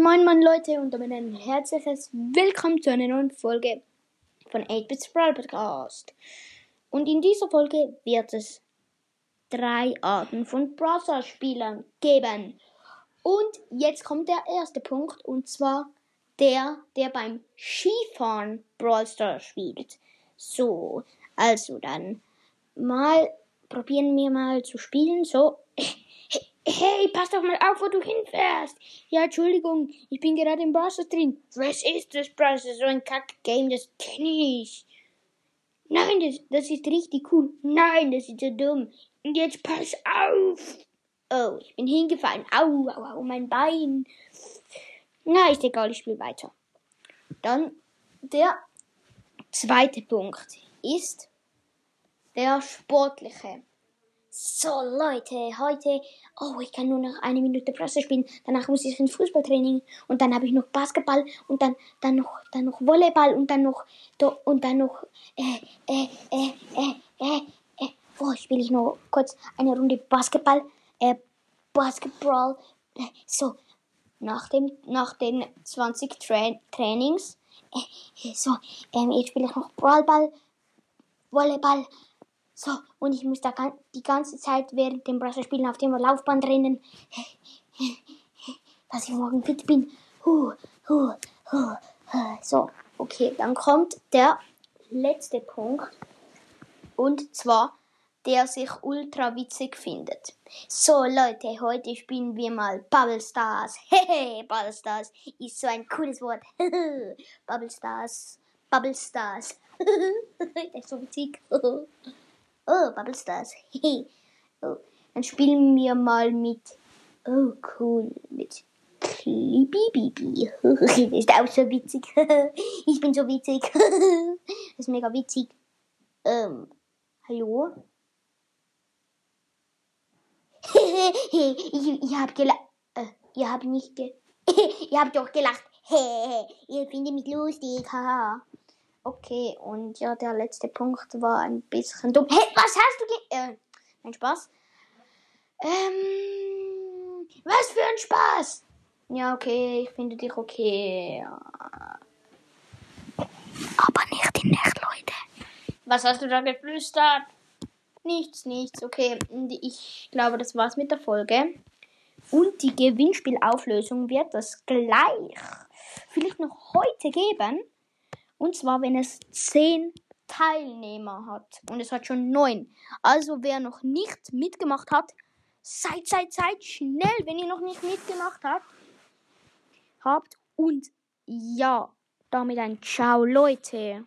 Moin Moin Leute und damit ein herzliches Willkommen zu einer neuen Folge von 8-Bits Brawl Podcast. Und in dieser Folge wird es drei Arten von Browser Spielern geben. Und jetzt kommt der erste Punkt und zwar der, der beim Skifahren Brawl Stars spielt. So, also dann mal probieren wir mal zu spielen. So, Hey, pass doch mal auf, wo du hinfährst. Ja, Entschuldigung, ich bin gerade im Browser drin. Was ist das, Browser? So ein Kack-Game, das kenne ich. Nein, das, das ist richtig cool. Nein, das ist so dumm. Und jetzt pass auf. Oh, ich bin hingefallen. Au, au, au, mein Bein. Na, ist egal, ich spiele weiter. Dann der zweite Punkt ist der sportliche. So, Leute, heute, oh, ich kann nur noch eine Minute Presse spielen. Danach muss ich ins Fußballtraining und dann habe ich noch Basketball und dann, dann noch, dann noch Volleyball und dann noch, und dann noch, äh, äh, äh, äh, äh, äh, oh, spiele ich noch kurz eine Runde Basketball, äh, Basketball. So, nach dem, nach den 20 Tra Trainings, äh, so, ähm, jetzt spiele ich noch Brawlball, Volleyball, so, und ich muss da die ganze Zeit während dem Browser-Spielen auf dem Laufband rennen, dass ich morgen fit bin. So, okay, dann kommt der letzte Punkt. Und zwar, der sich ultra witzig findet. So, Leute, heute spielen wir mal Bubble Stars. Hehe, Bubble Stars ist so ein cooles Wort. Bubble Stars, Bubble Stars. das ist so witzig. Oh, Bubble Stars. oh, dann spielen wir mal mit. Oh, cool. Mit Bibi. ist auch so witzig. ich bin so witzig. das ist mega witzig. Ähm, hallo? ich, ich hab gelacht. Äh, ihr habt nicht ge. ihr habt doch gelacht. ihr findet mich lustig. Haha. Okay, und ja, der letzte Punkt war ein bisschen dumm. Hey, was hast du ge... Äh, ein Spaß. Ähm, was für ein Spaß. Ja, okay, ich finde dich okay. Aber nicht in echt, Leute. Was hast du da geflüstert? Nichts, nichts. Okay, ich glaube, das war's mit der Folge. Und die Gewinnspielauflösung wird es gleich vielleicht noch heute geben. Und zwar, wenn es 10 Teilnehmer hat. Und es hat schon 9. Also, wer noch nicht mitgemacht hat, seid, seid, seid schnell, wenn ihr noch nicht mitgemacht habt. Habt. Und ja, damit ein Ciao, Leute.